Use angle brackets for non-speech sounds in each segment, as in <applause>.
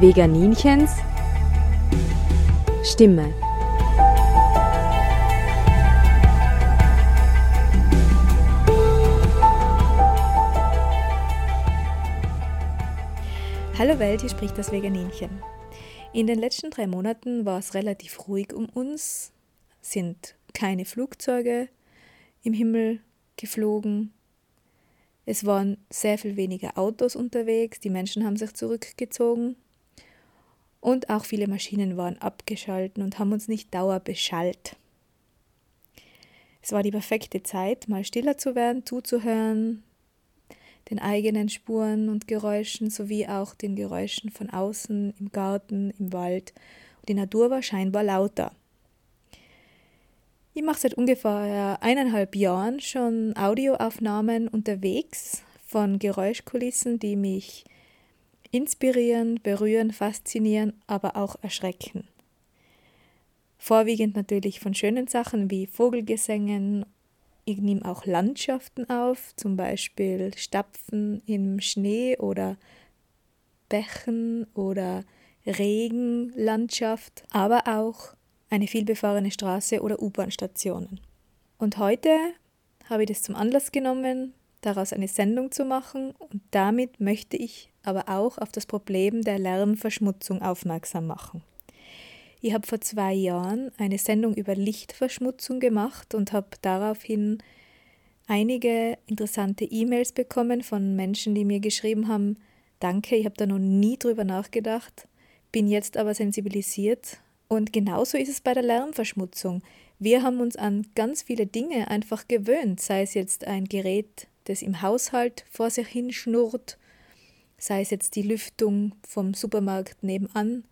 Veganinchens Stimme. Hallo Welt, hier spricht das Veganinchen. In den letzten drei Monaten war es relativ ruhig um uns, sind keine Flugzeuge im Himmel geflogen, es waren sehr viel weniger Autos unterwegs, die Menschen haben sich zurückgezogen und auch viele Maschinen waren abgeschalten und haben uns nicht dauerbeschallt. Es war die perfekte Zeit, mal stiller zu werden, zuzuhören, den eigenen Spuren und Geräuschen sowie auch den Geräuschen von außen, im Garten, im Wald. die Natur war scheinbar lauter. Ich mache seit ungefähr eineinhalb Jahren schon Audioaufnahmen unterwegs von Geräuschkulissen, die mich inspirieren, berühren, faszinieren, aber auch erschrecken. Vorwiegend natürlich von schönen Sachen wie Vogelgesängen. Ich nehme auch Landschaften auf, zum Beispiel Stapfen im Schnee oder Bächen oder Regenlandschaft, aber auch eine vielbefahrene Straße oder U-Bahn-Stationen. Und heute habe ich das zum Anlass genommen, daraus eine Sendung zu machen und damit möchte ich aber auch auf das Problem der Lärmverschmutzung aufmerksam machen. Ich habe vor zwei Jahren eine Sendung über Lichtverschmutzung gemacht und habe daraufhin einige interessante E-Mails bekommen von Menschen, die mir geschrieben haben, danke, ich habe da noch nie drüber nachgedacht, bin jetzt aber sensibilisiert und genauso ist es bei der Lärmverschmutzung. Wir haben uns an ganz viele Dinge einfach gewöhnt, sei es jetzt ein Gerät, das im Haushalt vor sich hin schnurrt, sei es jetzt die Lüftung vom Supermarkt nebenan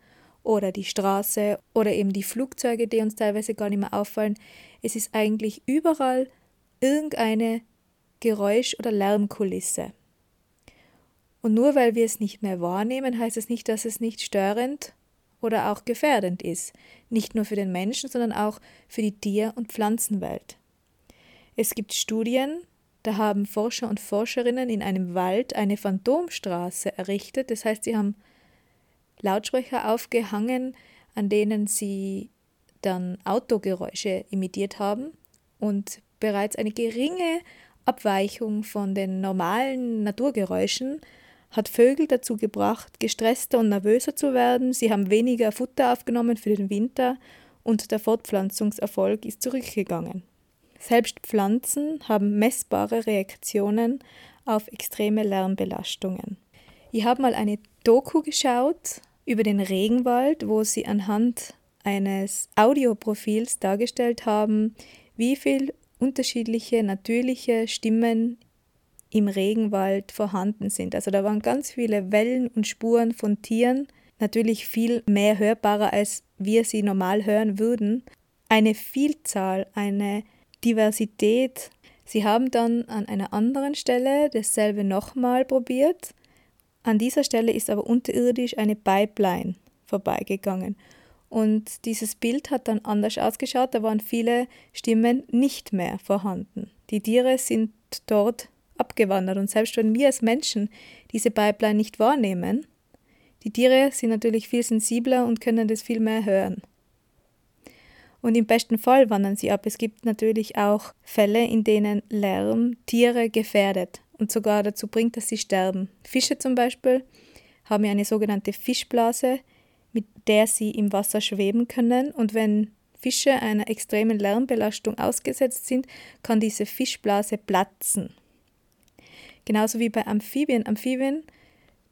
oder die Straße oder eben die Flugzeuge, die uns teilweise gar nicht mehr auffallen. Es ist eigentlich überall irgendeine Geräusch- oder Lärmkulisse. Und nur weil wir es nicht mehr wahrnehmen, heißt es nicht, dass es nicht störend oder auch gefährdend ist, nicht nur für den Menschen, sondern auch für die Tier- und Pflanzenwelt. Es gibt Studien, da haben Forscher und Forscherinnen in einem Wald eine Phantomstraße errichtet, das heißt, sie haben Lautsprecher aufgehangen, an denen sie dann Autogeräusche imitiert haben und bereits eine geringe Abweichung von den normalen Naturgeräuschen hat Vögel dazu gebracht, gestresster und nervöser zu werden. Sie haben weniger Futter aufgenommen für den Winter und der Fortpflanzungserfolg ist zurückgegangen. Selbst Pflanzen haben messbare Reaktionen auf extreme Lärmbelastungen. Ich habe mal eine Doku geschaut über den Regenwald, wo sie anhand eines Audioprofils dargestellt haben, wie viel unterschiedliche natürliche Stimmen im Regenwald vorhanden sind. Also da waren ganz viele Wellen und Spuren von Tieren, natürlich viel mehr hörbarer, als wir sie normal hören würden. Eine Vielzahl, eine Diversität. Sie haben dann an einer anderen Stelle dasselbe nochmal probiert. An dieser Stelle ist aber unterirdisch eine Pipeline vorbeigegangen. Und dieses Bild hat dann anders ausgeschaut, da waren viele Stimmen nicht mehr vorhanden. Die Tiere sind dort abgewandert. Und selbst wenn wir als Menschen diese Pipeline nicht wahrnehmen, die Tiere sind natürlich viel sensibler und können das viel mehr hören. Und im besten Fall wandern sie ab. Es gibt natürlich auch Fälle, in denen Lärm Tiere gefährdet und sogar dazu bringt, dass sie sterben. Fische zum Beispiel haben ja eine sogenannte Fischblase, mit der sie im Wasser schweben können. Und wenn Fische einer extremen Lärmbelastung ausgesetzt sind, kann diese Fischblase platzen. Genauso wie bei Amphibien. Amphibien,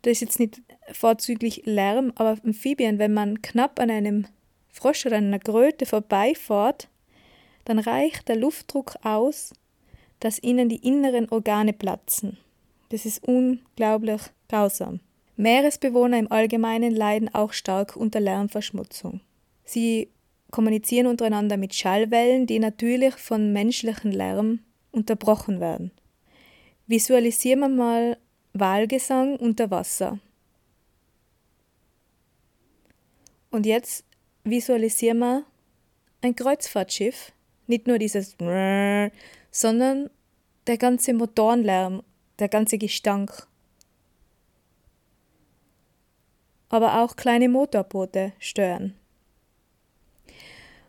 das ist jetzt nicht vorzüglich Lärm, aber Amphibien, wenn man knapp an einem Frosch oder einer Kröte vorbeifährt, dann reicht der Luftdruck aus, dass ihnen die inneren Organe platzen. Das ist unglaublich grausam. Meeresbewohner im Allgemeinen leiden auch stark unter Lärmverschmutzung. Sie kommunizieren untereinander mit Schallwellen, die natürlich von menschlichem Lärm unterbrochen werden. Visualisieren wir mal Walgesang unter Wasser. Und jetzt visualisieren wir ein Kreuzfahrtschiff, nicht nur dieses, sondern der ganze Motorenlärm, der ganze Gestank. aber auch kleine Motorboote stören.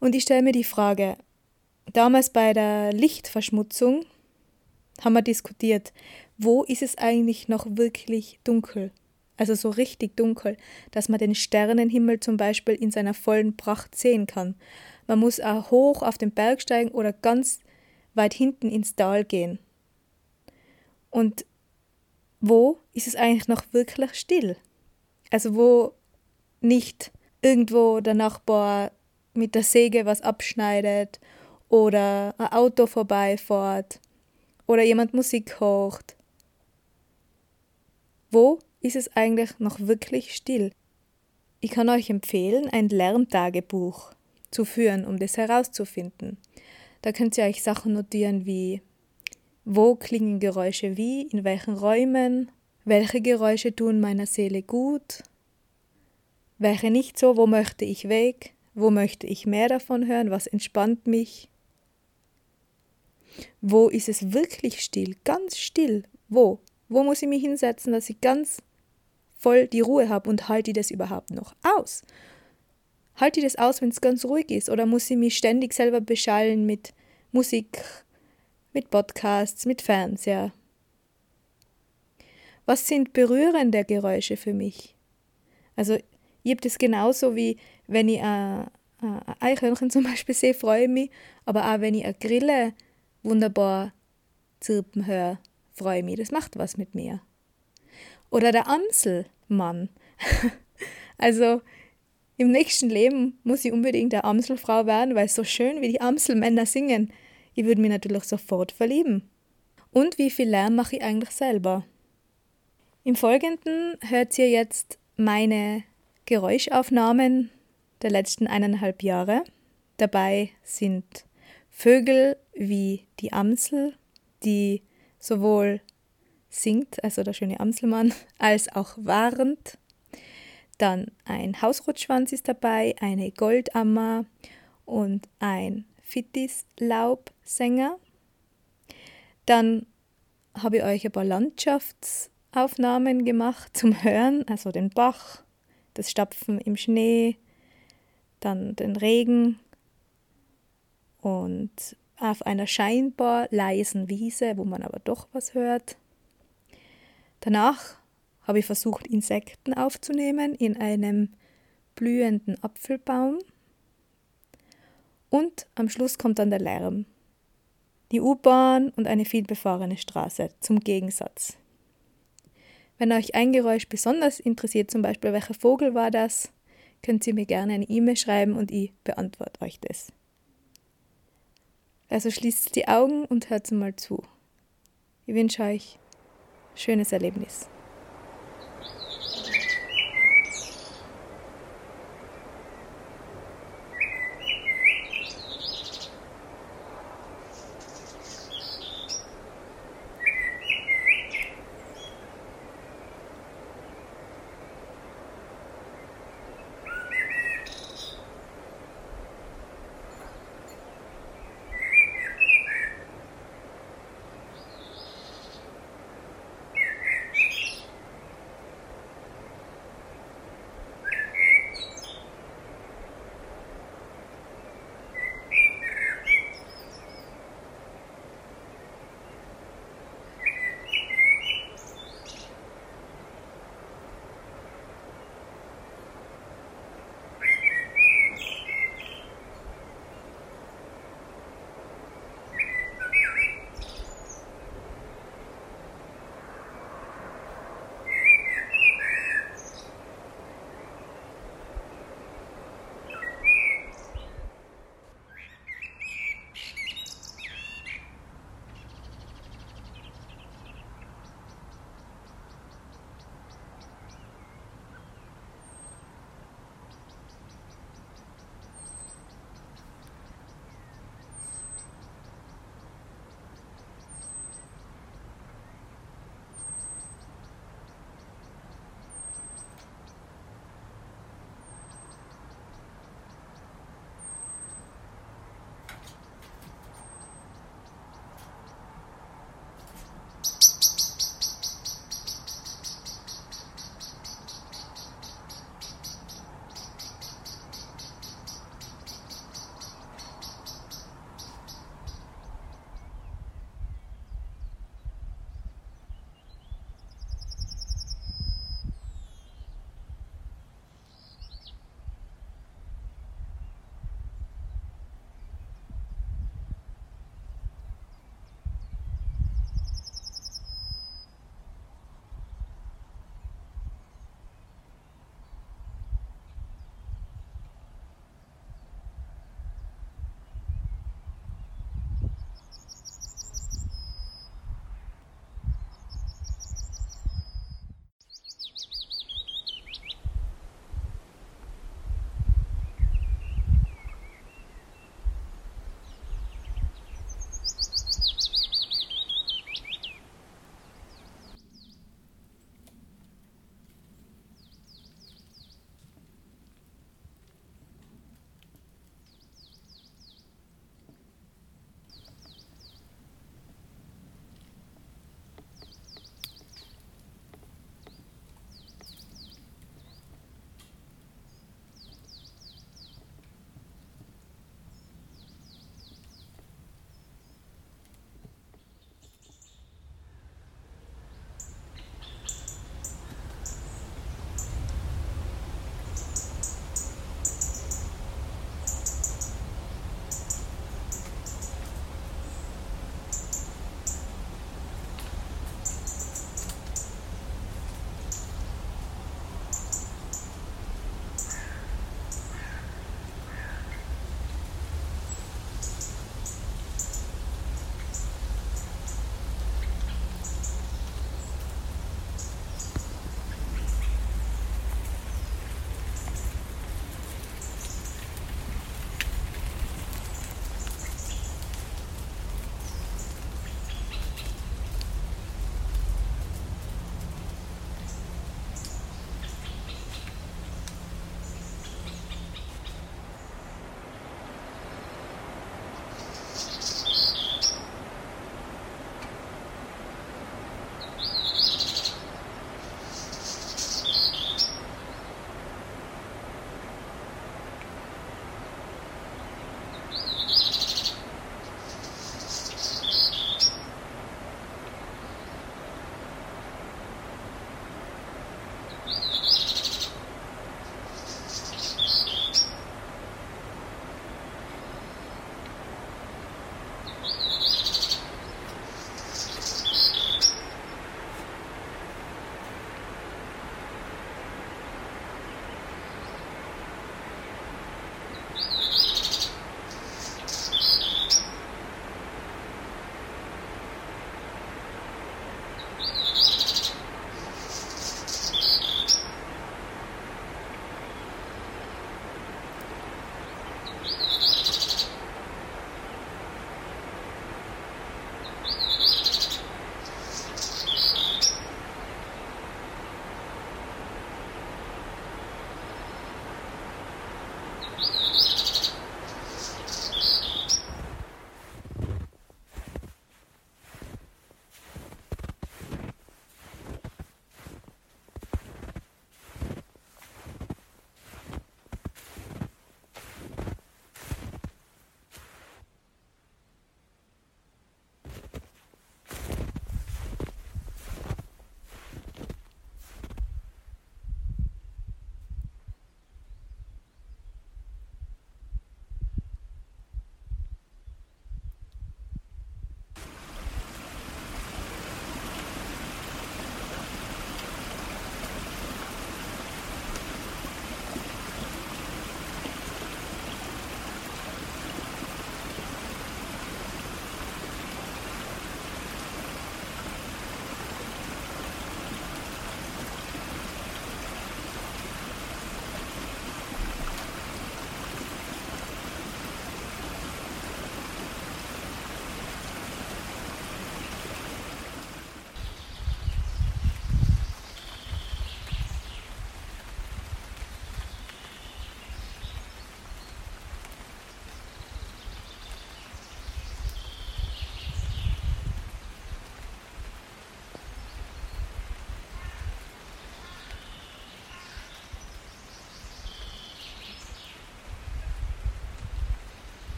Und ich stelle mir die Frage, damals bei der Lichtverschmutzung haben wir diskutiert, wo ist es eigentlich noch wirklich dunkel? Also so richtig dunkel, dass man den Sternenhimmel zum Beispiel in seiner vollen Pracht sehen kann. Man muss auch hoch auf den Berg steigen oder ganz weit hinten ins Tal gehen. Und wo ist es eigentlich noch wirklich still? Also wo nicht irgendwo der Nachbar mit der Säge was abschneidet oder ein Auto vorbeifährt oder jemand Musik hocht. Wo ist es eigentlich noch wirklich still? Ich kann euch empfehlen, ein Lärmtagebuch zu führen, um das herauszufinden. Da könnt ihr euch Sachen notieren wie wo klingen Geräusche wie, in welchen Räumen, welche Geräusche tun meiner Seele gut, welche nicht so, wo möchte ich weg, wo möchte ich mehr davon hören, was entspannt mich, wo ist es wirklich still, ganz still, wo, wo muss ich mich hinsetzen, dass ich ganz voll die Ruhe habe und halte ich das überhaupt noch aus? Halte ich das aus, wenn es ganz ruhig ist, oder muss ich mich ständig selber beschallen mit Musik, mit Podcasts, mit Fernseher. Was sind berührende Geräusche für mich? Also, ich habe das genauso wie wenn ich ein, ein Eichhörnchen <laughs> zum Beispiel sehe, freue ich mich, aber auch wenn ich eine Grille wunderbar zirpen höre, freue ich mich. Das macht was mit mir. Oder der Amselmann. <laughs> also, im nächsten Leben muss ich unbedingt eine Amselfrau werden, weil so schön, wie die Amselmänner singen. Ich würde mich natürlich sofort verlieben. Und wie viel Lärm mache ich eigentlich selber? Im Folgenden hört ihr jetzt meine Geräuschaufnahmen der letzten eineinhalb Jahre. Dabei sind Vögel wie die Amsel, die sowohl singt, also der schöne Amselmann, <laughs> als auch warnt. Dann ein Hausrotschwanz ist dabei, eine Goldammer und ein Fittis-Laubsänger. Dann habe ich euch ein paar Landschaftsaufnahmen gemacht zum Hören, also den Bach, das Stapfen im Schnee, dann den Regen und auf einer scheinbar leisen Wiese, wo man aber doch was hört. Danach habe ich versucht, Insekten aufzunehmen in einem blühenden Apfelbaum. Und am Schluss kommt dann der Lärm. Die U-Bahn und eine vielbefahrene Straße zum Gegensatz. Wenn euch ein Geräusch besonders interessiert, zum Beispiel welcher Vogel war das, könnt ihr mir gerne eine E-Mail schreiben und ich beantworte euch das. Also schließt die Augen und hört mal zu. Ich wünsche euch schönes Erlebnis.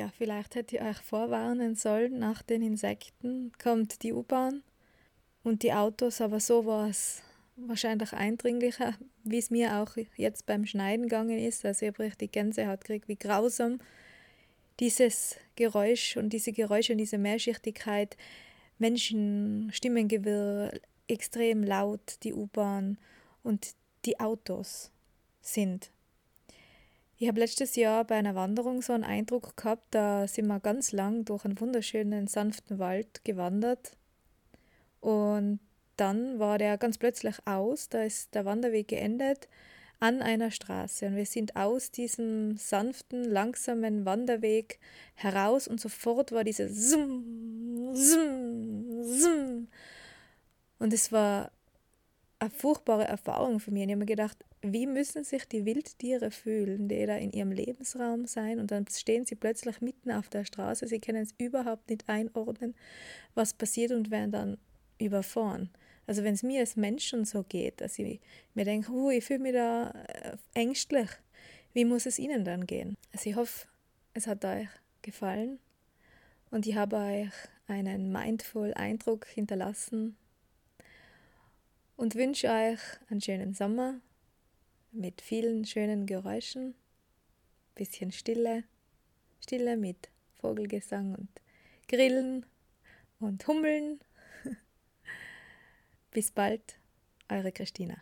Ja, vielleicht hätte ich euch vorwarnen sollen, nach den Insekten kommt die U-Bahn und die Autos, aber so war es wahrscheinlich eindringlicher, wie es mir auch jetzt beim Schneiden gegangen ist. Also ich habe richtig Gänsehaut gekriegt, wie grausam dieses Geräusch und diese Geräusche und diese Mehrschichtigkeit, Menschen, Stimmengewirr, extrem laut, die U-Bahn und die Autos sind. Ich habe letztes Jahr bei einer Wanderung so einen Eindruck gehabt, da sind wir ganz lang durch einen wunderschönen, sanften Wald gewandert und dann war der ganz plötzlich aus, da ist der Wanderweg geendet an einer Straße und wir sind aus diesem sanften, langsamen Wanderweg heraus und sofort war diese Zum, Zum, Zum. Und es war eine furchtbare Erfahrung für mich. Und ich habe mir gedacht, wie müssen sich die Wildtiere fühlen, die da in ihrem Lebensraum sein und dann stehen sie plötzlich mitten auf der Straße, sie können es überhaupt nicht einordnen, was passiert und werden dann überfahren. Also wenn es mir als Mensch schon so geht, dass ich mir denke, oh, ich fühle mich da äh, ängstlich, wie muss es Ihnen dann gehen? Also ich hoffe, es hat euch gefallen und ich habe euch einen mindful Eindruck hinterlassen und wünsche euch einen schönen Sommer mit vielen schönen Geräuschen, bisschen Stille, Stille mit Vogelgesang und Grillen und Hummeln <laughs> bis bald, eure Christina.